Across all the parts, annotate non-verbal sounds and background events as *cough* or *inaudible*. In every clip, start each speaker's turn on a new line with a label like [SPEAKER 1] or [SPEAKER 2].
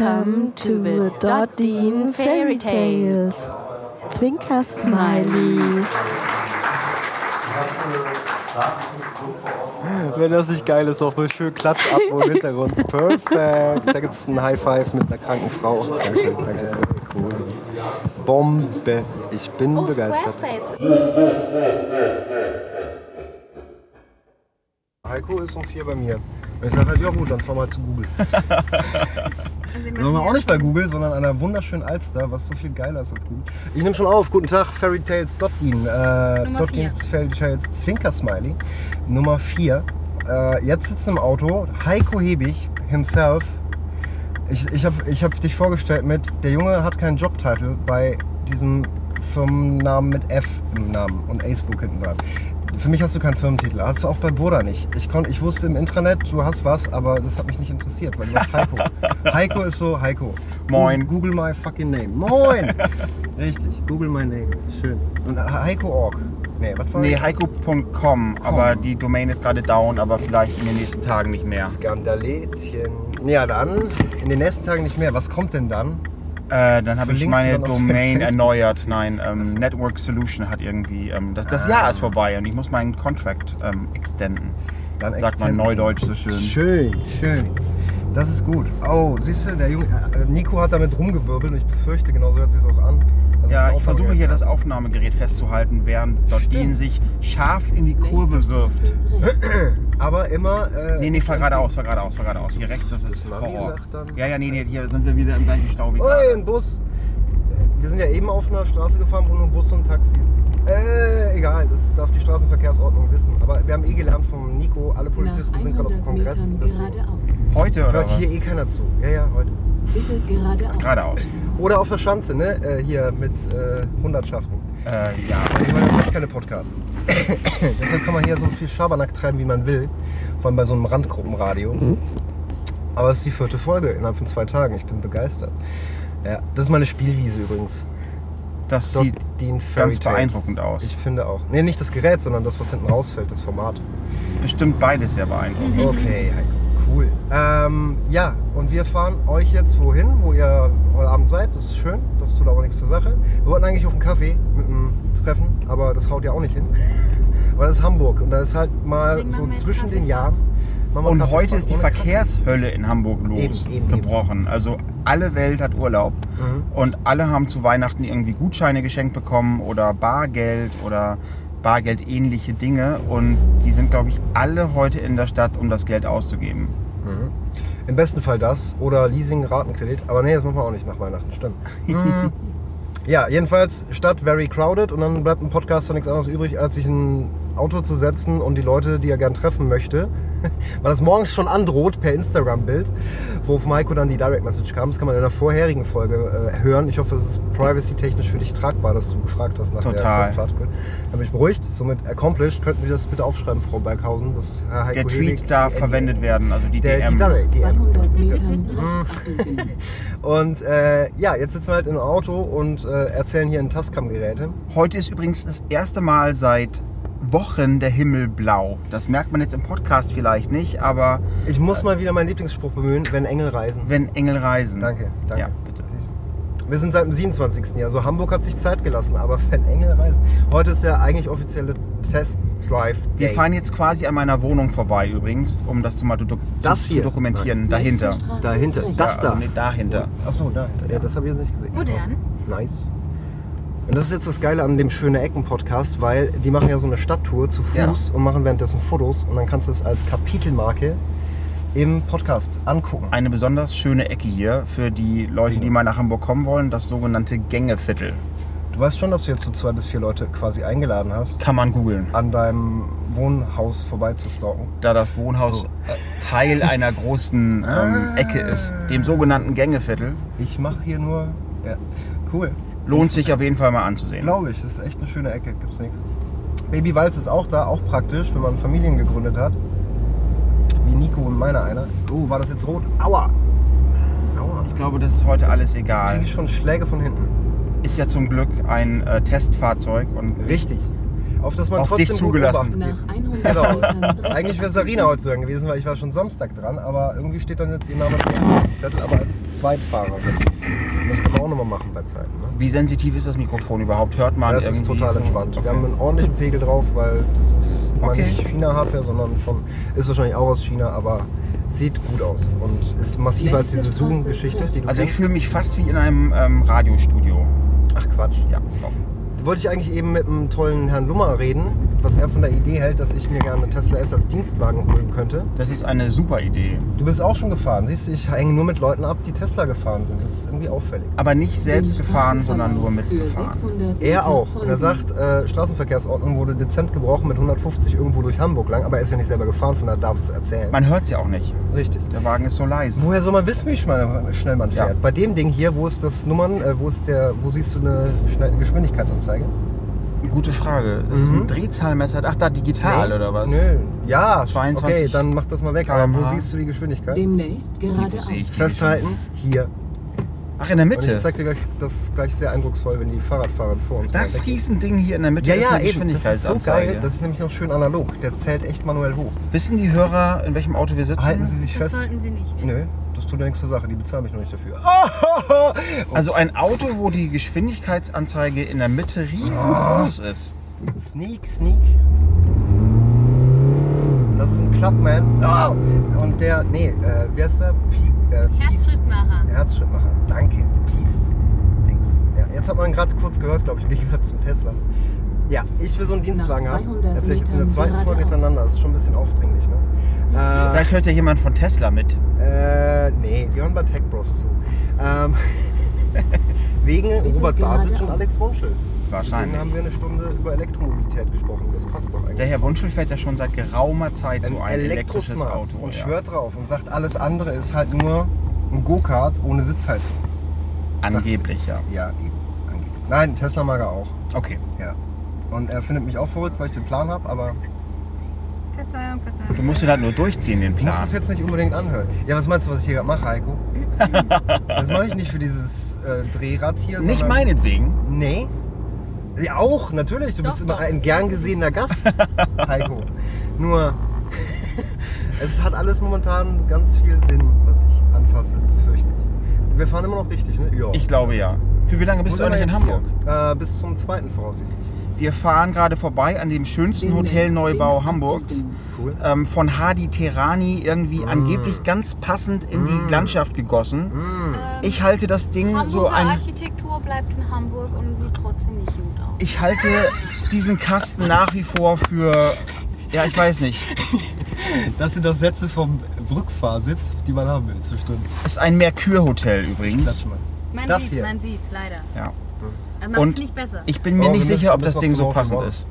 [SPEAKER 1] Welcome to the Dottin Fairy Tales. Zwinker Smiley.
[SPEAKER 2] Wenn das nicht geil ist, doch mal schön Klatsch ab im Hintergrund. *laughs* Perfekt. Da gibt es einen High Five mit einer kranken Frau. Danke, danke. Cool. Bombe. Ich bin
[SPEAKER 3] Oh,
[SPEAKER 2] begeistert. Heiko ist um vier bei mir. Ich sage halt, ja gut, dann fahr mal zu Google. *laughs* Dann waren wir auch nicht bei Google, sondern an einer wunderschönen Alster, was so viel geiler ist als Google. Ich nehme schon auf. Guten Tag, Fairy Tales Dottin. Äh, Dottins Fairy Tales Zwinker Smiley. Nummer 4. Äh, jetzt sitzt im Auto Heiko Hebig himself. Ich, ich habe ich hab dich vorgestellt mit, der Junge hat keinen Jobtitel bei diesem Firmennamen mit F im Namen und Acebook hinten dran. Für mich hast du keinen Firmentitel. Hast du auch bei Burda nicht. Ich, konnt, ich wusste im Intranet, du hast was, aber das hat mich nicht interessiert, weil du hast *laughs* Heiko. Heiko ist so Heiko.
[SPEAKER 4] Moin.
[SPEAKER 2] Google my fucking name. Moin! *laughs* Richtig, Google my name. Schön. Und Heiko.org. Nee, was war
[SPEAKER 4] Nee, heiko.com, aber die Domain ist gerade down, aber vielleicht in den nächsten Tagen nicht mehr.
[SPEAKER 2] Skandalätchen. Ja, dann in den nächsten Tagen nicht mehr. Was kommt denn dann?
[SPEAKER 4] Äh, dann habe ich
[SPEAKER 2] Verlinkst du
[SPEAKER 4] meine
[SPEAKER 2] dann auf
[SPEAKER 4] Domain
[SPEAKER 2] Facebook?
[SPEAKER 4] erneuert. Nein, ähm, Network Solution hat irgendwie. Ähm, das das Jahr ist vorbei und ich muss meinen Contract ähm, extenden.
[SPEAKER 2] Dann
[SPEAKER 4] Sagt man
[SPEAKER 2] extenden.
[SPEAKER 4] neudeutsch so schön.
[SPEAKER 2] Schön, schön. Das ist gut. Oh, siehst du, der Junge, äh, Nico hat damit rumgewirbelt und ich befürchte, genauso hört sich auch an. Also
[SPEAKER 4] Ja, ich versuche hier das
[SPEAKER 2] Aufnahmegerät.
[SPEAKER 4] Festzuhalten, während dort Dean sich scharf in die Kurve wirft. *clears throat*
[SPEAKER 2] Aber immer. Äh,
[SPEAKER 4] Nee, nee, fahr geradeaus, fahr geradeaus, fahr geradeaus. Hier rechts, das ist Horror. Ja, ja, nee, nee, hier sind wir wieder im gleichen Stau wie
[SPEAKER 2] Ui,
[SPEAKER 4] gerade.
[SPEAKER 2] ein Bus. Wir sind ja eben auf einer Straße gefahren, wo nur Bus und Taxis. Äh, egal, das darf die Straßenverkehrsordnung wissen. Aber wir haben eh gelernt vom Nico, alle Polizisten
[SPEAKER 5] Nach
[SPEAKER 2] sind gerade auf dem
[SPEAKER 5] 100
[SPEAKER 2] Kongress.
[SPEAKER 4] Heute oder
[SPEAKER 2] hört
[SPEAKER 4] was?
[SPEAKER 2] hier eh keiner zu. Ja, ja, heute.
[SPEAKER 5] Bitte geradeaus.
[SPEAKER 4] Geradeaus.
[SPEAKER 2] Oder auf der Schanze, ne? Äh, hier mit äh, Hundertschaften.
[SPEAKER 4] Äh, ja.
[SPEAKER 2] Ich meine, das sind keine Podcasts. *coughs* Deshalb kann man hier so viel Schabernack treiben, wie man will. Vor allem bei so einem Randgruppenradio. Aber es ist die vierte Folge innerhalb von zwei Tagen. Ich bin begeistert. Ja, das ist meine Spielwiese übrigens.
[SPEAKER 4] Das
[SPEAKER 2] Dort
[SPEAKER 4] sieht ganz
[SPEAKER 2] Tales.
[SPEAKER 4] beeindruckend aus.
[SPEAKER 2] Ich finde auch. Nee, nicht das Gerät, sondern das, was hinten rausfällt, das Format.
[SPEAKER 4] bestimmt beides sehr beeindruckend.
[SPEAKER 2] Okay, Heiko. Cool. Ähm, ja, und wir fahren euch jetzt wohin, wo ihr heute Abend seid. Das ist schön, das tut aber nichts zur Sache. Wir wollten eigentlich auf einen Kaffee mit einem Treffen, aber das haut ja auch nicht hin. *laughs* Aber das ist Hamburg und da ist halt mal
[SPEAKER 3] Deswegen
[SPEAKER 2] so zwischen den. Jahren.
[SPEAKER 4] Und
[SPEAKER 2] Kaffee
[SPEAKER 4] heute ist die. Verkehrshölle in Hamburg losgebrochen. Also alle Welt hat Urlaub
[SPEAKER 2] Mhm.
[SPEAKER 4] und alle haben zu Weihnachten irgendwie Gutscheine geschenkt bekommen oder Bargeld oder Bargeldähnliche Dinge und die sind, glaube ich, alle heute in der Stadt, um das Geld auszugeben.
[SPEAKER 2] Im besten Fall das oder Leasing, Ratenkredit. Aber nee, das machen wir auch nicht nach Weihnachten, stimmt. *laughs* Hm. ja, jedenfalls Stadt very crowded und dann bleibt ein Podcaster nichts anderes übrig, als sich ein Auto zu setzen und die Leute, die er gern treffen möchte, *laughs* weil das morgens schon androht per Instagram-Bild, wo auf Maiko dann die Direct Message kam. Das kann man in der vorherigen Folge äh, hören. Ich hoffe, es ist privacy-technisch für dich tragbar, dass du gefragt hast nach der
[SPEAKER 4] Total.
[SPEAKER 2] Testfahrt. Gut. Dann bin ich beruhigt. Somit accomplished. Könnten Sie das bitte aufschreiben, Frau Berghausen, dass Herr Heiko
[SPEAKER 4] Der Tweet
[SPEAKER 2] Hebig
[SPEAKER 4] darf
[SPEAKER 2] die-
[SPEAKER 4] verwendet werden, also die
[SPEAKER 2] der,
[SPEAKER 4] DM.
[SPEAKER 2] Direct, die
[SPEAKER 5] 200 Metern
[SPEAKER 2] Hm.
[SPEAKER 5] rechts abbiegen. *laughs*
[SPEAKER 2] und äh, ja, jetzt sitzen wir halt im Auto und äh, erzählen hier in Tascam-Geräte.
[SPEAKER 4] Heute ist übrigens das erste Mal seit Wochen der Himmel blau. Das merkt man jetzt im Podcast vielleicht nicht, aber
[SPEAKER 2] Ich muss mal wieder meinen Lieblingsspruch bemühen, wenn Engel reisen.
[SPEAKER 4] wenn Engel reisen.
[SPEAKER 2] Danke, danke.
[SPEAKER 4] Ja, bitte.
[SPEAKER 2] Wir sind seit dem 27. Jahr. So Hamburg hat sich Zeit gelassen, aber *laughs* wenn Engel reisen. Heute ist der eigentlich offizielle Test-Drive.
[SPEAKER 4] Wir
[SPEAKER 2] Day.
[SPEAKER 4] fahren jetzt quasi an meiner Wohnung vorbei übrigens, um das mal do
[SPEAKER 2] Das
[SPEAKER 4] zu,
[SPEAKER 2] hier?
[SPEAKER 4] zu dokumentieren. Dahinter.
[SPEAKER 5] Straße
[SPEAKER 2] Dahinter.
[SPEAKER 5] rechts.
[SPEAKER 2] Das da.
[SPEAKER 4] Nee, dahinter.
[SPEAKER 2] Achso, dahinter. Ja, das habe ich jetzt nicht gesehen.
[SPEAKER 3] Modern.
[SPEAKER 2] Nice. Und das ist jetzt das Geile an dem Schöne Ecken Podcast, weil die machen ja so eine Stadttour zu Fuß und machen währenddessen Fotos und dann kannst du es als Kapitelmarke im Podcast angucken.
[SPEAKER 4] Eine besonders schöne Ecke hier für die Leute, die mal nach Hamburg kommen wollen, das sogenannte Gängeviertel.
[SPEAKER 2] Du weißt schon, dass du jetzt so zwei bis vier Leute quasi eingeladen hast,
[SPEAKER 4] Kann man googeln.
[SPEAKER 2] an deinem Wohnhaus vorbeizustalken.
[SPEAKER 4] Da das Wohnhaus äh, Teil einer großen ähm, Ecke ist, dem sogenannten Gängeviertel,
[SPEAKER 2] Ich mache hier nur. Ja, cool.
[SPEAKER 4] Lohnt sich auf jeden Fall mal anzusehen.
[SPEAKER 2] Glaube ich, das ist echt eine schöne Ecke, gibt's nichts. Baby Walz ist auch da, auch praktisch, wenn man Familien gegründet hat. Wie Nico und meiner einer. Oh, war das jetzt rot? Aua! Aua.
[SPEAKER 4] Ich glaube, das ist heute alles
[SPEAKER 2] Kriege
[SPEAKER 4] egal.
[SPEAKER 2] ich schon Schläge von hinten.
[SPEAKER 4] Ist ja zum Glück ein äh, Testfahrzeug und
[SPEAKER 2] Richtig. Auf das man
[SPEAKER 4] Auf
[SPEAKER 2] trotzdem
[SPEAKER 4] dich
[SPEAKER 2] gut
[SPEAKER 4] zugelassen.
[SPEAKER 2] Obacht
[SPEAKER 5] Nach
[SPEAKER 2] gibt.
[SPEAKER 5] 100
[SPEAKER 2] Genau. Eigentlich wäre Sarina heute dran gewesen, weil ich war schon Samstag dran, aber irgendwie steht dann jetzt ihr Name auf dem Zettel, aber als Zweitfahrerin. Müsste man auch nochmal machen bei Zeiten. Ne?
[SPEAKER 4] Wie sensitiv ist das Mikrofon überhaupt? Hört man
[SPEAKER 2] Das ist total entspannt.
[SPEAKER 4] Okay.
[SPEAKER 2] Wir haben einen ordentlichen Pegel drauf, weil das ist
[SPEAKER 4] Okay.
[SPEAKER 2] nicht China-Hardware, sondern schon, ist wahrscheinlich auch aus China, aber sieht gut aus und ist massiver als diese Zoom-Geschichte, die
[SPEAKER 4] Also ich fühle mich fast wie in einem ähm, Radiostudio.
[SPEAKER 2] Ach Quatsch.
[SPEAKER 4] Ja, doch.
[SPEAKER 2] Wollte ich eigentlich eben mit einem tollen Herrn Lummer reden, was er von der Idee hält, dass ich mir gerne einen Tesla S als Dienstwagen holen könnte.
[SPEAKER 4] Das ist eine super Idee.
[SPEAKER 2] Du bist auch schon gefahren. Siehst du, ich hänge nur mit Leuten ab, die Tesla gefahren sind. Das ist irgendwie auffällig.
[SPEAKER 4] Aber nicht selbst gefahren, sondern nur mitgefahren.
[SPEAKER 5] 600
[SPEAKER 2] Er auch. Und er sagt, äh, Straßenverkehrsordnung wurde dezent gebrochen mit 150 irgendwo durch Hamburg lang, aber er ist ja nicht selber gefahren, von daher darf es erzählen.
[SPEAKER 4] Man hört es ja auch nicht.
[SPEAKER 2] Richtig.
[SPEAKER 4] Der Wagen ist so leise.
[SPEAKER 2] Woher soll man wissen, wie schnell, schnell man
[SPEAKER 4] Ja.
[SPEAKER 2] fährt? Bei dem Ding hier, wo ist das Nummern, äh, wo ist der, wo siehst du eine Geschwindigkeitsanzeige?
[SPEAKER 4] Gute Frage. Das ist
[SPEAKER 2] Mhm.
[SPEAKER 4] ein Drehzahlmesser. Ach, da digital
[SPEAKER 2] Nee.
[SPEAKER 4] oder was?
[SPEAKER 2] Nö. Ja,
[SPEAKER 4] 22
[SPEAKER 2] okay, dann mach das mal weg. Aber wo siehst du die Geschwindigkeit?
[SPEAKER 5] Demnächst geradeaus.
[SPEAKER 4] sehe ich die
[SPEAKER 2] Festhalten, hier.
[SPEAKER 4] Ach, in der
[SPEAKER 2] Und ich
[SPEAKER 4] Mitte.
[SPEAKER 2] zeig dir gleich, das gleich sehr eindrucksvoll, wenn die Fahrradfahrer vor uns
[SPEAKER 4] Das
[SPEAKER 2] mal weg-
[SPEAKER 4] Riesending hier in der Mitte
[SPEAKER 2] Ja,
[SPEAKER 4] ist
[SPEAKER 2] ja,
[SPEAKER 4] eine
[SPEAKER 2] eben. Das ist so
[SPEAKER 4] Geschwindigkeitsanzeige.
[SPEAKER 2] geil. Das ist nämlich noch schön analog. Der zählt echt manuell hoch.
[SPEAKER 4] Wissen die Hörer, in welchem Auto wir sitzen?
[SPEAKER 2] Halten Sie sich
[SPEAKER 3] Das
[SPEAKER 2] fest.
[SPEAKER 3] sollten Sie nicht.
[SPEAKER 2] Nö, das tut ja nichts zur Sache. Die bezahlen mich noch nicht dafür. *laughs*
[SPEAKER 4] Also ein Auto, wo die Geschwindigkeitsanzeige in der Mitte riesengroß ist.
[SPEAKER 2] Sneak, sneak. Und Das ist ein Clubman. Oh! Und der, nee, äh, wie heißt der? Pi, äh,
[SPEAKER 3] Herzschrittmacher.
[SPEAKER 2] Herzschrittmacher. Danke. Peace. Dings. Ja, jetzt hat man gerade kurz gehört, glaube ich, im Gegensatz zum Tesla. Ja, ich will so einen Dienstwagen haben.
[SPEAKER 5] 200
[SPEAKER 2] Erzähl ich jetzt in der zweiten Folge hintereinander. Das ist schon ein bisschen aufdringlich, ne?
[SPEAKER 4] Vielleicht hört ja jemand von Tesla mit.
[SPEAKER 2] Äh, äh, nee, die hören bei Tech Bros zu. Ähm, *laughs* wegen
[SPEAKER 5] Bitte
[SPEAKER 2] Robert Basic und. Alex Wunschel.
[SPEAKER 4] Wahrscheinlich.
[SPEAKER 2] Deswegen haben wir eine Stunde über Elektromobilität gesprochen. Das passt doch eigentlich.
[SPEAKER 4] Der Herr Wunschel fährt ja schon seit geraumer Zeit
[SPEAKER 2] ein
[SPEAKER 4] so ein elektrisches
[SPEAKER 2] Elektrosmart
[SPEAKER 4] Auto.
[SPEAKER 2] und
[SPEAKER 4] ja.
[SPEAKER 2] schwört drauf und sagt, alles andere ist halt nur ein Go-Kart ohne Sitzheizung.
[SPEAKER 4] Angeblich, ja.
[SPEAKER 2] Ja, eben. angeblich. Nein, Tesla mag er auch.
[SPEAKER 4] Okay.
[SPEAKER 2] Ja. Und er findet mich auch verrückt, weil ich den Plan habe, aber
[SPEAKER 3] Verzeihung, Verzeihung.
[SPEAKER 4] Du musst ihn halt nur durchziehen, den
[SPEAKER 2] ich muss
[SPEAKER 4] Plan.
[SPEAKER 2] es jetzt nicht unbedingt anhören. Ja, was meinst du, was ich hier gerade mache, Heiko? *laughs* das mache ich nicht für dieses äh, Drehrad hier.
[SPEAKER 4] Nicht meinetwegen.
[SPEAKER 2] Nee. Ja, auch, natürlich. Du
[SPEAKER 3] Doch,
[SPEAKER 2] bist immer
[SPEAKER 3] doch.
[SPEAKER 2] ein gern gesehener Gast, *laughs* Heiko. Nur, *laughs* es hat alles momentan ganz viel Sinn, was ich anfasse, befürchte ich. Wir fahren immer noch richtig, ne? Ja.
[SPEAKER 4] Ich glaube ja. Für wie lange bist
[SPEAKER 2] Wo
[SPEAKER 4] du eigentlich in Hamburg?
[SPEAKER 2] Äh, bis zum zweiten voraussichtlich.
[SPEAKER 4] Wir fahren gerade vorbei an dem schönsten Hotelneubau Hamburgs.
[SPEAKER 2] Cool.
[SPEAKER 4] Ähm, von Hadi Terani
[SPEAKER 2] Mm.
[SPEAKER 4] irgendwie angeblich ganz passend in die Landschaft gegossen. Ich halte das Ding
[SPEAKER 3] Hamburger
[SPEAKER 4] so ein.
[SPEAKER 3] Architektur bleibt in Hamburg und sieht trotzdem nicht gut aus.
[SPEAKER 4] Ich halte diesen Kasten nach wie vor für. Ja, ich weiß nicht.
[SPEAKER 2] Das sind doch Sätze vom Rückfahrsitz, die man haben will zwischendrin.
[SPEAKER 4] Ist ein Mercure-Hotel übrigens.
[SPEAKER 3] Man
[SPEAKER 2] Das
[SPEAKER 3] sieht's,
[SPEAKER 2] hier.
[SPEAKER 3] man sieht's, leider.
[SPEAKER 4] Ja.
[SPEAKER 3] Er
[SPEAKER 4] Und
[SPEAKER 3] nicht besser.
[SPEAKER 4] ich bin mir
[SPEAKER 2] Oh,
[SPEAKER 4] nicht sicher, ob das Ding
[SPEAKER 2] noch
[SPEAKER 4] so passend ist.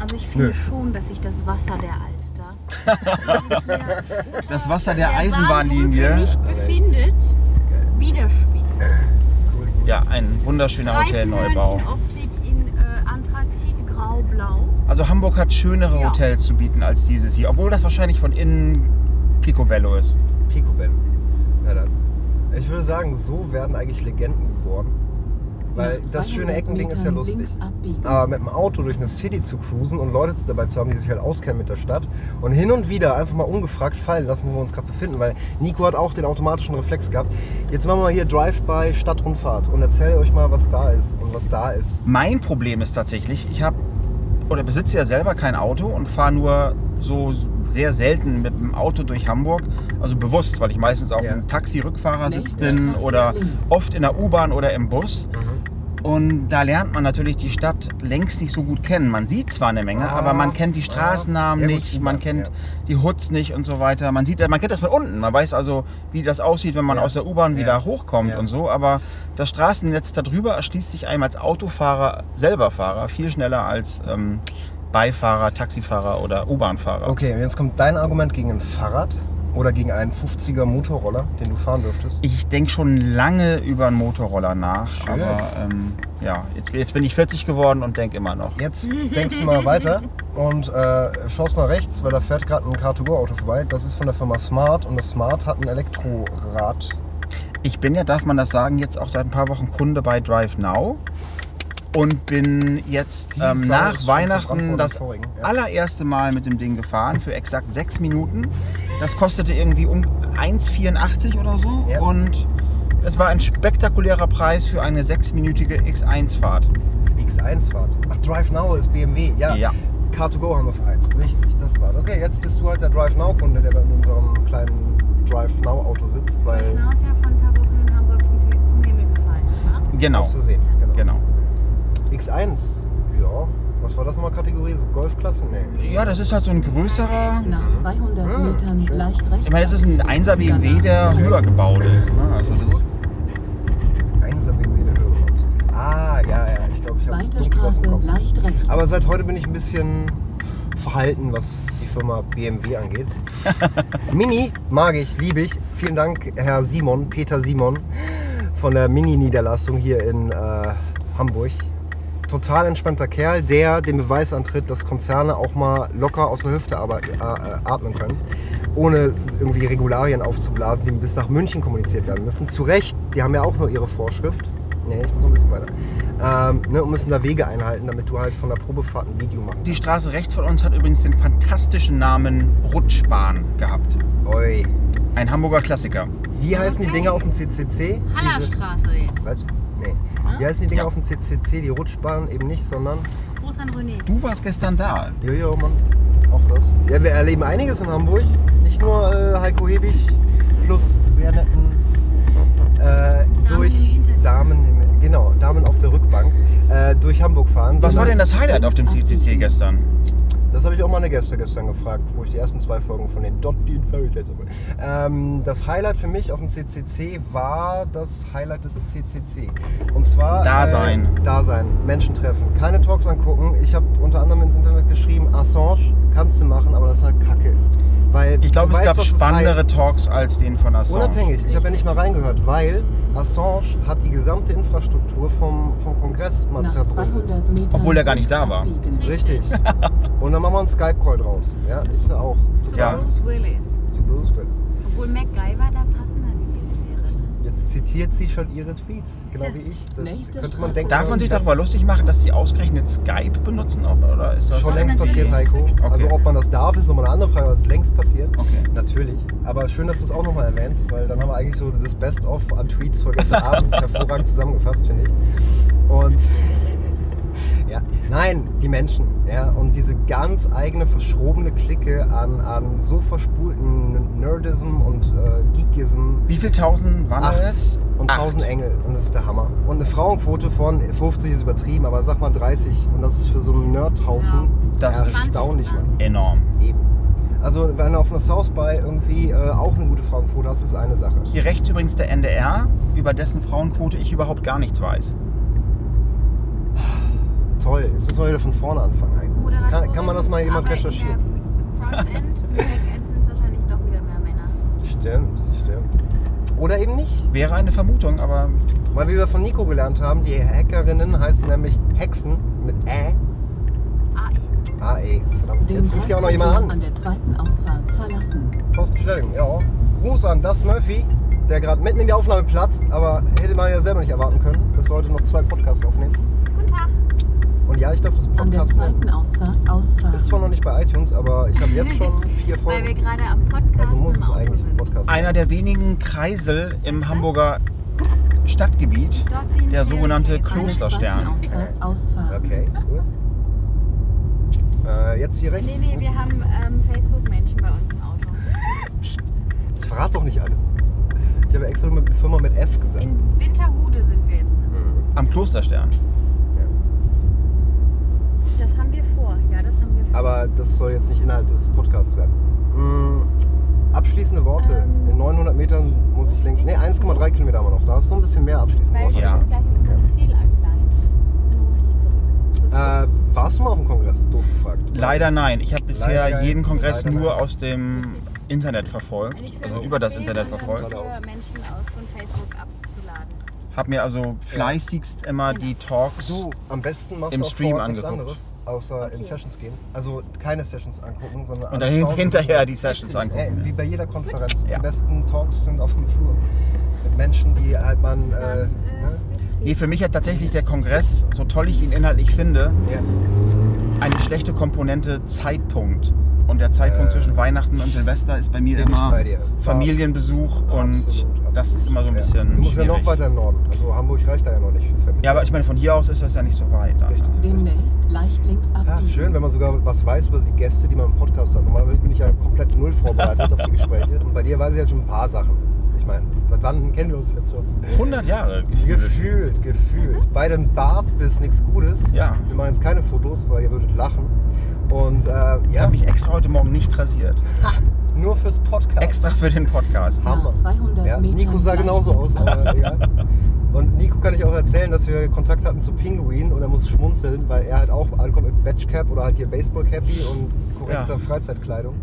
[SPEAKER 3] Also ich finde
[SPEAKER 2] Nö.
[SPEAKER 3] schon, dass sich das Wasser der Alster *laughs*
[SPEAKER 4] Das Wasser der
[SPEAKER 3] der
[SPEAKER 4] Eisenbahnlinie.
[SPEAKER 3] Nicht befindet, widerspiegelt.
[SPEAKER 4] Ja, ein wunderschöner Hotelneubau.
[SPEAKER 3] in Optik in äh, Anthrazit grau-blau.
[SPEAKER 4] Also Hamburg hat schönere
[SPEAKER 3] Ja.
[SPEAKER 4] Hotels zu bieten als dieses hier, obwohl das wahrscheinlich von innen Picobello ist.
[SPEAKER 2] Picobello. Ich würde sagen, so werden eigentlich Legenden geboren. Weil das schöne
[SPEAKER 5] 200
[SPEAKER 2] Eckending ist ja lustig. Aber mit dem Auto durch eine City zu cruisen und Leute dabei zu haben, die sich halt auskennen mit der Stadt und hin und wieder einfach mal ungefragt fallen lassen, wo wir uns gerade befinden, weil Nico hat auch den automatischen Reflex gehabt. Jetzt machen wir mal hier Drive-by Stadtrundfahrt und erzähl euch mal, was da ist und was da ist.
[SPEAKER 4] Mein Problem ist tatsächlich, ich habe oder besitze ja selber kein Auto und fahre nur so sehr selten mit dem Auto durch Hamburg. Also bewusst, weil ich meistens auf
[SPEAKER 2] Ja.
[SPEAKER 4] einem Taxi-Rückfahrersitz
[SPEAKER 5] Nächste
[SPEAKER 4] bin oder
[SPEAKER 5] links.
[SPEAKER 4] oft in der U-Bahn oder im Bus. Und da lernt man natürlich die Stadt längst nicht so gut kennen. Man sieht zwar eine Menge,
[SPEAKER 2] Ah,
[SPEAKER 4] aber man kennt die Straßennamen
[SPEAKER 2] ja gut,
[SPEAKER 4] nicht, man kennt
[SPEAKER 2] ja.
[SPEAKER 4] die Hoods nicht und so weiter. Man sieht, man kennt das von unten. Man weiß also, wie das aussieht, wenn man
[SPEAKER 2] Ja.
[SPEAKER 4] aus der U-Bahn wieder hochkommt
[SPEAKER 2] Ja.
[SPEAKER 4] und so. Aber das Straßennetz darüber erschließt sich einem als Autofahrer, selber Fahrer, viel schneller als ähm, Beifahrer, Taxifahrer oder U-Bahnfahrer.
[SPEAKER 2] Okay, und jetzt kommt dein Argument gegen ein Fahrrad oder gegen einen 50er Motorroller, den du fahren dürftest.
[SPEAKER 4] Ich denke schon lange über einen Motorroller nach,
[SPEAKER 2] Schön.
[SPEAKER 4] aber ähm, ja, jetzt, jetzt bin ich 40 geworden und denke immer noch.
[SPEAKER 2] Jetzt denkst du mal weiter und äh, schaust mal rechts, weil da fährt gerade ein Car2Go-Auto vorbei. Das ist von der Firma Smart und das Smart hat ein Elektrorad.
[SPEAKER 4] Ich bin ja, darf man das sagen, jetzt auch seit ein paar Wochen Kunde bei Drive Now. Und bin jetzt ähm, nach Weihnachten das
[SPEAKER 2] Vorigen, ja.
[SPEAKER 4] allererste Mal mit dem Ding gefahren für exakt sechs Minuten. Das kostete irgendwie um 1,84 oder so
[SPEAKER 2] Ja.
[SPEAKER 4] und es war ein spektakulärer Preis für eine sechsminütige X1-Fahrt.
[SPEAKER 2] X1-Fahrt. Ach, Drive Now ist BMW. Ja.
[SPEAKER 4] Ja.
[SPEAKER 2] Car2Go haben wir verheizt. Richtig, das war's. Okay, jetzt bist du halt der Drive Now-Kunde, der in unserem kleinen Drive Now-Auto sitzt, weil.
[SPEAKER 3] Genau ist ja vor ein paar Wochen in Hamburg vom, Himmel gefallen, wahr?
[SPEAKER 4] Genau,
[SPEAKER 2] Aus Versehen. Genau.
[SPEAKER 4] genau.
[SPEAKER 2] X1, ja. Was war das nochmal Kategorie? So Golfklasse? Nee.
[SPEAKER 4] Ja, das ist halt so ein größerer.
[SPEAKER 5] Nach 200
[SPEAKER 2] Ah,
[SPEAKER 5] Metern
[SPEAKER 2] schön.
[SPEAKER 5] leicht rechts.
[SPEAKER 4] Ich meine, es ist ein 1er BMW, der höher gebaut ist. Ne? Also das ist
[SPEAKER 2] Einser BMW der Höhe raus. Ah, ja, ja. Ich glaube, ich habe
[SPEAKER 5] Straße
[SPEAKER 2] im Kopf.
[SPEAKER 5] leicht rechts.
[SPEAKER 2] Aber seit heute bin ich ein bisschen verhalten, was die Firma BMW angeht. *laughs* Mini mag ich, liebe ich. Vielen Dank, Herr Simon, Peter Simon von der Mini-Niederlassung hier in äh, Hamburg. Total entspannter Kerl, der den Beweis antritt, dass Konzerne auch mal locker aus der Hüfte äh, äh, atmen können, ohne irgendwie Regularien aufzublasen, die bis nach München kommuniziert werden müssen. Zu Recht, die haben ja auch nur ihre Vorschrift. Nee, ich muss noch ein bisschen weiter. Ähm, ne, und müssen da Wege einhalten, damit du halt von der Probefahrt ein Video machen
[SPEAKER 4] Die Straße rechts von uns hat übrigens den fantastischen Namen Rutschbahn gehabt.
[SPEAKER 2] Oi.
[SPEAKER 4] Ein Hamburger Klassiker.
[SPEAKER 2] Wie heißen die Dinger auf dem CCC? Diese-
[SPEAKER 3] Hallerstraße jetzt.
[SPEAKER 2] Was? Wie heißen die Dinger
[SPEAKER 4] Ja.
[SPEAKER 2] auf dem CCC? Die Rutschbahn eben nicht, sondern.
[SPEAKER 3] Gruß an René.
[SPEAKER 4] Du warst gestern da.
[SPEAKER 2] Jojo, Mann. Auch das. Ja, wir erleben einiges in Hamburg. Nicht nur äh, Heiko Hebig plus sehr netten äh, durch
[SPEAKER 3] im Hintergrund.
[SPEAKER 2] Damen, im, genau, Damen auf der Rückbank äh, durch Hamburg fahren.
[SPEAKER 4] Was war denn das Highlight auf dem CCC gestern?
[SPEAKER 2] Das habe ich auch meine Gäste gestern gefragt, wo ich die ersten zwei Folgen von den Dot Dean Fairy Tales habe. Ähm, das Highlight für mich auf dem CCC war das Highlight des CCC. Und zwar...
[SPEAKER 4] Dasein.
[SPEAKER 2] Äh, Dasein, Menschen treffen. Keine Talks angucken. Ich habe unter anderem ins Internet geschrieben, Assange kannst du machen, aber das ist halt Kacke. Weil
[SPEAKER 4] Ich glaube, es
[SPEAKER 2] weißt,
[SPEAKER 4] gab spannendere
[SPEAKER 2] heißt.
[SPEAKER 4] Talks als den von Assange.
[SPEAKER 2] Unabhängig, ich habe ja nicht mal reingehört, weil Assange hat die gesamte Infrastruktur vom, vom Kongress mal
[SPEAKER 5] Nach
[SPEAKER 2] zerbröselt.
[SPEAKER 5] 200 Metern
[SPEAKER 4] Obwohl er gar nicht da war.
[SPEAKER 2] Richtig. Und dann machen wir einen Skype-Call draus. Ja, ist ja auch
[SPEAKER 3] Zu
[SPEAKER 4] Ja.
[SPEAKER 3] Bruce Willis.
[SPEAKER 2] zu Bruce Willis.
[SPEAKER 3] Obwohl MacGyver da passender.
[SPEAKER 2] Jetzt zitiert sie schon ihre Tweets, genau wie ich. Das
[SPEAKER 5] Nächste
[SPEAKER 2] könnte man denken.
[SPEAKER 4] Darf man sich darüber lustig machen, dass die ausgerechnet Skype benutzen? Oder ist das
[SPEAKER 2] Schon längst passiert, Heiko.
[SPEAKER 3] Okay.
[SPEAKER 2] Also ob man das darf, ist nochmal eine andere Frage, aber es ist längst passiert.
[SPEAKER 4] Okay.
[SPEAKER 2] Natürlich. Aber schön, dass du es auch nochmal erwähnst, weil dann haben wir eigentlich so das Best-of an Tweets von gestern *laughs* Abend hervorragend zusammengefasst, finde ich. Und ja, nein, die Menschen. Ja, und diese ganz eigene verschrobene Clique an, an so verspulten Nerdism und äh, Geekism.
[SPEAKER 4] Wie viel tausend waren
[SPEAKER 2] Acht
[SPEAKER 4] das?
[SPEAKER 2] und
[SPEAKER 4] Acht.
[SPEAKER 2] 1000 Engel und das ist der Hammer. Und eine Frauenquote von 50 ist übertrieben, aber sag mal 30 und das ist für so einen Nerdhaufen
[SPEAKER 4] Das ist
[SPEAKER 2] erstaunlich, Mann.
[SPEAKER 4] Enorm.
[SPEAKER 2] Eben. Also wenn du auf einer South by irgendwie äh, auch eine gute Frauenquote hast, ist eine Sache.
[SPEAKER 4] Hier rechts übrigens der NDR, über dessen Frauenquote ich überhaupt gar nichts weiß.
[SPEAKER 2] Toll, jetzt müssen wir wieder von vorne anfangen.
[SPEAKER 3] Moderatorin,
[SPEAKER 2] Kann, kann man das mal jemand
[SPEAKER 3] aber
[SPEAKER 2] recherchieren?
[SPEAKER 3] In der Frontend, im Backend sind es wahrscheinlich doch wieder mehr Männer.
[SPEAKER 2] Stimmt, stimmt. Oder eben nicht.
[SPEAKER 4] Wäre eine Vermutung, aber
[SPEAKER 2] Weil wie wir von Nico gelernt haben, die Hackerinnen heißen nämlich Hexen mit Ä.
[SPEAKER 3] AI.
[SPEAKER 2] AE. Verdammt.
[SPEAKER 5] Den
[SPEAKER 2] Jetzt ruft ja auch noch jemand an.
[SPEAKER 5] an der zweiten Ausfahrt verlassen.
[SPEAKER 2] Thorsten Stelling, ja. Gruß an Das Murphy, der gerade mitten in die Aufnahme platzt, aber hätte man ja selber nicht erwarten können, dass wir heute noch zwei Podcasts aufnehmen.
[SPEAKER 3] Guten Tag.
[SPEAKER 2] Und ja, ich darf das Podcast nennen.
[SPEAKER 5] Ausfahrt.
[SPEAKER 2] Ist zwar noch nicht bei iTunes, aber ich habe jetzt schon vier
[SPEAKER 3] Weil wir
[SPEAKER 2] Folgen.
[SPEAKER 3] gerade am Podcast
[SPEAKER 2] Also muss
[SPEAKER 3] im
[SPEAKER 2] es
[SPEAKER 3] Auto
[SPEAKER 2] eigentlich ein
[SPEAKER 3] sind.
[SPEAKER 2] Podcast sein.
[SPEAKER 4] einer der wenigen Kreisel im Hamburger Stadtgebiet,
[SPEAKER 3] Dort den
[SPEAKER 4] der sogenannte
[SPEAKER 5] zweiten
[SPEAKER 4] Klosterstern.
[SPEAKER 5] Ausfahrt ausfahren.
[SPEAKER 2] Okay, cool. Äh, jetzt hier rechts.
[SPEAKER 3] Nee, nee, wir haben ähm, Facebook-Menschen bei uns im Auto. *laughs*
[SPEAKER 2] Das verrat doch nicht alles. Ich habe extra mit Firma mit F gesagt.
[SPEAKER 3] In Winterhude sind wir jetzt. Ne?
[SPEAKER 4] Am Klosterstern.
[SPEAKER 3] Das haben wir vor. Ja, das haben wir vor.
[SPEAKER 2] Aber das soll jetzt nicht Inhalt des Podcasts werden. Mm, abschließende Worte.
[SPEAKER 3] Ähm,
[SPEAKER 2] In 900 Metern muss ich lenken. Ne, 1,3 Kilometer haben wir noch. Da hast du noch ein bisschen mehr abschließende
[SPEAKER 3] Weil
[SPEAKER 2] Worte.
[SPEAKER 3] wir
[SPEAKER 4] Ja.
[SPEAKER 3] sind gleich in unserem Ziel angelangt. Dann rufe ich dich zurück. Das ist
[SPEAKER 2] Äh, warst du mal auf dem Kongress? Doof gefragt.
[SPEAKER 4] Leider nein. Ich habe bisher
[SPEAKER 2] Leider
[SPEAKER 4] jeden. Kongress
[SPEAKER 2] Leider
[SPEAKER 4] nur
[SPEAKER 2] nein.
[SPEAKER 4] aus dem Internet verfolgt, also über das Internet verfolgt.
[SPEAKER 3] Für Menschen aus von Facebook abzuladen.
[SPEAKER 4] Habe mir also fleißigst immer die Talks.
[SPEAKER 2] Du, am besten machst
[SPEAKER 4] Im
[SPEAKER 2] du auch
[SPEAKER 4] Stream
[SPEAKER 2] vor Ort nichts
[SPEAKER 4] angeguckt.
[SPEAKER 2] anderes, außer in. Sessions gehen. Also keine Sessions angucken, sondern
[SPEAKER 4] Und
[SPEAKER 2] alles
[SPEAKER 4] dann
[SPEAKER 2] zu Hause
[SPEAKER 4] hinterher die Sessions
[SPEAKER 2] Richtig.
[SPEAKER 4] angucken,
[SPEAKER 2] Ey, wie bei jeder Konferenz.
[SPEAKER 4] Ja.
[SPEAKER 2] Die besten Talks sind auf dem Flur. Mit Menschen, die halt man. Äh,
[SPEAKER 3] äh,
[SPEAKER 2] ne?
[SPEAKER 4] Nee, für mich hat tatsächlich der Kongress, so toll ich ihn inhaltlich finde,
[SPEAKER 2] Ja.
[SPEAKER 4] eine schlechte Komponente Zeitpunkt. Und der Zeitpunkt zwischen Weihnachten und Silvester ist bei mir
[SPEAKER 2] bin ich
[SPEAKER 4] immer
[SPEAKER 2] bei dir.
[SPEAKER 4] Familienbesuch und
[SPEAKER 2] Absolut,
[SPEAKER 4] das ist immer so ein bisschen
[SPEAKER 2] Du musst ja noch weiter im Norden. Also Hamburg reicht da ja noch nicht für Family.
[SPEAKER 4] Ja, aber ich meine, von hier aus ist das ja nicht so weit. Dann.
[SPEAKER 2] Richtig.
[SPEAKER 5] Demnächst leicht links
[SPEAKER 2] Ja,
[SPEAKER 5] abbiegen.
[SPEAKER 2] schön, wenn man sogar was weiß über die Gäste, die man im Podcast hat. Normalerweise bin ich ja komplett null vorbereitet auf die *laughs* Gespräche. Und bei dir weiß ich jetzt schon ein paar Sachen. Ich meine, seit wann kennen wir uns jetzt schon?
[SPEAKER 4] 100 Jahre gefühlt.
[SPEAKER 2] Gefühlt, gefühlt. Beide ein Bart bis nichts Gutes.
[SPEAKER 4] Ja.
[SPEAKER 2] Wir machen jetzt keine Fotos, weil ihr würdet lachen. Und äh,
[SPEAKER 4] Ich
[SPEAKER 2] ja,
[SPEAKER 4] habe mich extra heute Morgen nicht rasiert. *laughs*
[SPEAKER 2] nur fürs Podcast.
[SPEAKER 4] Extra für den Podcast.
[SPEAKER 2] Hammer.
[SPEAKER 5] Nach 200
[SPEAKER 2] Ja, Nico sah genauso aus, aber egal. Und Nico kann ich auch erzählen, dass wir Kontakt hatten zu Pinguin und er muss schmunzeln, weil er halt auch ankommt mit Batchcap oder halt hier Baseball-Cappy und korrekter
[SPEAKER 4] Ja.
[SPEAKER 2] Freizeitkleidung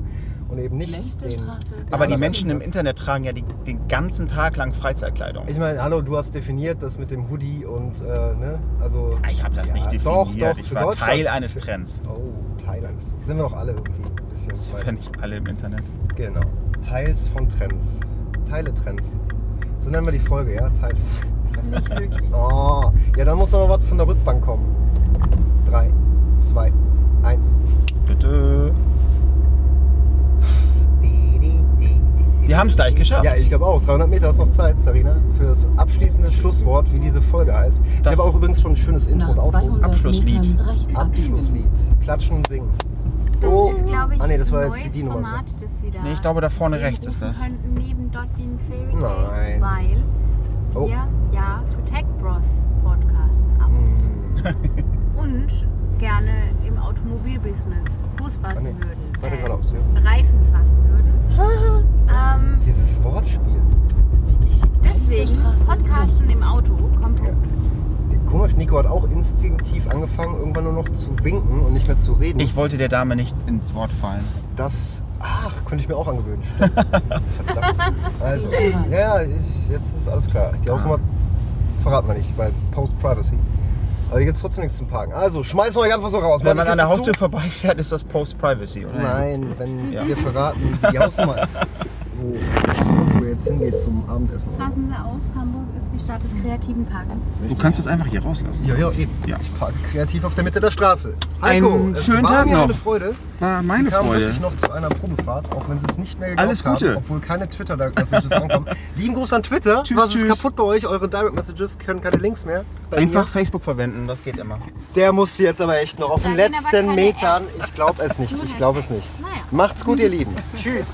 [SPEAKER 2] und eben nicht
[SPEAKER 5] Nächste
[SPEAKER 2] den...
[SPEAKER 5] Straße.
[SPEAKER 4] Aber die
[SPEAKER 2] Ja,
[SPEAKER 4] Menschen
[SPEAKER 2] das
[SPEAKER 4] im Internet tragen ja die, den ganzen Tag lang Freizeitkleidung.
[SPEAKER 2] Ich meine, hallo, du hast definiert das mit dem Hoodie und, äh, ne, also...
[SPEAKER 4] Ich habe das
[SPEAKER 2] Ja,
[SPEAKER 4] nicht definiert.
[SPEAKER 2] Doch, doch,
[SPEAKER 4] ich
[SPEAKER 2] für
[SPEAKER 4] war
[SPEAKER 2] Deutschland.
[SPEAKER 4] Teil eines Trends.
[SPEAKER 2] Oh, Teil eines... Sind wir doch alle irgendwie ein bisschen...
[SPEAKER 4] Das
[SPEAKER 2] weiß
[SPEAKER 4] können nicht alle im Internet.
[SPEAKER 2] Genau. Teils von Trends. Teile Trends. So nennen wir die Folge, ja? Teils.
[SPEAKER 3] Nicht wirklich. *laughs*
[SPEAKER 2] Oh, ja, dann muss mal was von der Rückbank kommen. Drei, zwei, eins.
[SPEAKER 4] Bitte. Wir haben es gleich geschafft.
[SPEAKER 2] Ja, ich glaube auch. 300 Meter ist noch Zeit, Sarina, fürs abschließende Schlusswort, wie diese Folge heißt. Ich
[SPEAKER 4] Das-
[SPEAKER 2] habe auch übrigens schon ein schönes Intro und Outro.
[SPEAKER 5] 200
[SPEAKER 4] Abschlusslied.
[SPEAKER 2] Abschlusslied. Klatschen und singen.
[SPEAKER 3] Das
[SPEAKER 2] Oh.
[SPEAKER 3] ist, glaube ich,
[SPEAKER 2] Ah, nee, das war
[SPEAKER 3] ein
[SPEAKER 2] jetzt
[SPEAKER 3] neues
[SPEAKER 2] die Nummer.
[SPEAKER 3] Format, das wieder.
[SPEAKER 4] Nee, ich glaube, da vorne rechts ist das.
[SPEAKER 3] Könnten neben Dottin Fairy Tales,
[SPEAKER 2] Nein.
[SPEAKER 3] weil
[SPEAKER 2] Oh.
[SPEAKER 3] wir ja für Tech Bros podcasten ab und zu.
[SPEAKER 2] Mm.
[SPEAKER 3] Und gerne im Automobilbusiness Fuß fassen
[SPEAKER 2] Ah, nee.
[SPEAKER 3] würden.
[SPEAKER 2] Weiter
[SPEAKER 3] äh,
[SPEAKER 2] geradeaus, ja.
[SPEAKER 3] Reifen fassen würden.
[SPEAKER 2] Nur noch zu winken und nicht mehr zu reden.
[SPEAKER 4] Ich wollte der Dame nicht ins Wort fallen.
[SPEAKER 2] Das, ach, könnte ich mir auch angewöhnen. Stimmt. *laughs* Verdammt. Also, ja, ich, jetzt ist alles klar. Die Hausnummer verraten wir nicht, weil Post-Privacy. Aber hier gibt es trotzdem nichts zum Parken. Also, schmeißen wir euch einfach so raus.
[SPEAKER 4] Wenn man an der Haustür
[SPEAKER 2] zu.
[SPEAKER 4] vorbeifährt, ist das Post-Privacy, oder?
[SPEAKER 2] Nein, wenn
[SPEAKER 4] Ja.
[SPEAKER 2] wir verraten, die Hausnummer, *laughs* wo, jetzt hingeht zum Abendessen.
[SPEAKER 3] Passen Sie auf, Hamburg ist die Stadt des kreativen Parkens.
[SPEAKER 4] Du kannst es einfach hier rauslassen.
[SPEAKER 2] Ja, ja, eben.
[SPEAKER 4] Ja.
[SPEAKER 2] Ich parke kreativ auf der Mitte der Straße. Heiko,
[SPEAKER 4] Einen
[SPEAKER 2] es
[SPEAKER 4] schönen
[SPEAKER 2] war
[SPEAKER 4] Tag
[SPEAKER 2] mir
[SPEAKER 4] noch.
[SPEAKER 2] eine Freude.
[SPEAKER 4] War meine
[SPEAKER 2] Sie kamen
[SPEAKER 4] Freude.
[SPEAKER 2] wirklich noch zu einer Probefahrt, auch wenn sie es nicht mehr geglaubt
[SPEAKER 4] Alles Gute.
[SPEAKER 2] haben, obwohl keine Twitter-Messages ankommen. *laughs* Lieben Gruß an Twitter.
[SPEAKER 4] Tschüss,
[SPEAKER 2] Was ist
[SPEAKER 4] tschüss.
[SPEAKER 2] kaputt bei euch? Eure Direct-Messages können keine Links mehr. Bei
[SPEAKER 4] Einfach
[SPEAKER 2] mir.
[SPEAKER 4] Facebook verwenden, das geht immer.
[SPEAKER 2] Der musste jetzt aber echt noch auf
[SPEAKER 3] Da
[SPEAKER 2] den
[SPEAKER 3] gehen aber
[SPEAKER 2] letzten
[SPEAKER 3] keine
[SPEAKER 2] Metern. Ich glaube es nicht. Ich glaube es nicht.
[SPEAKER 3] Naja.
[SPEAKER 2] Macht's gut, ihr Lieben. *laughs* Tschüss.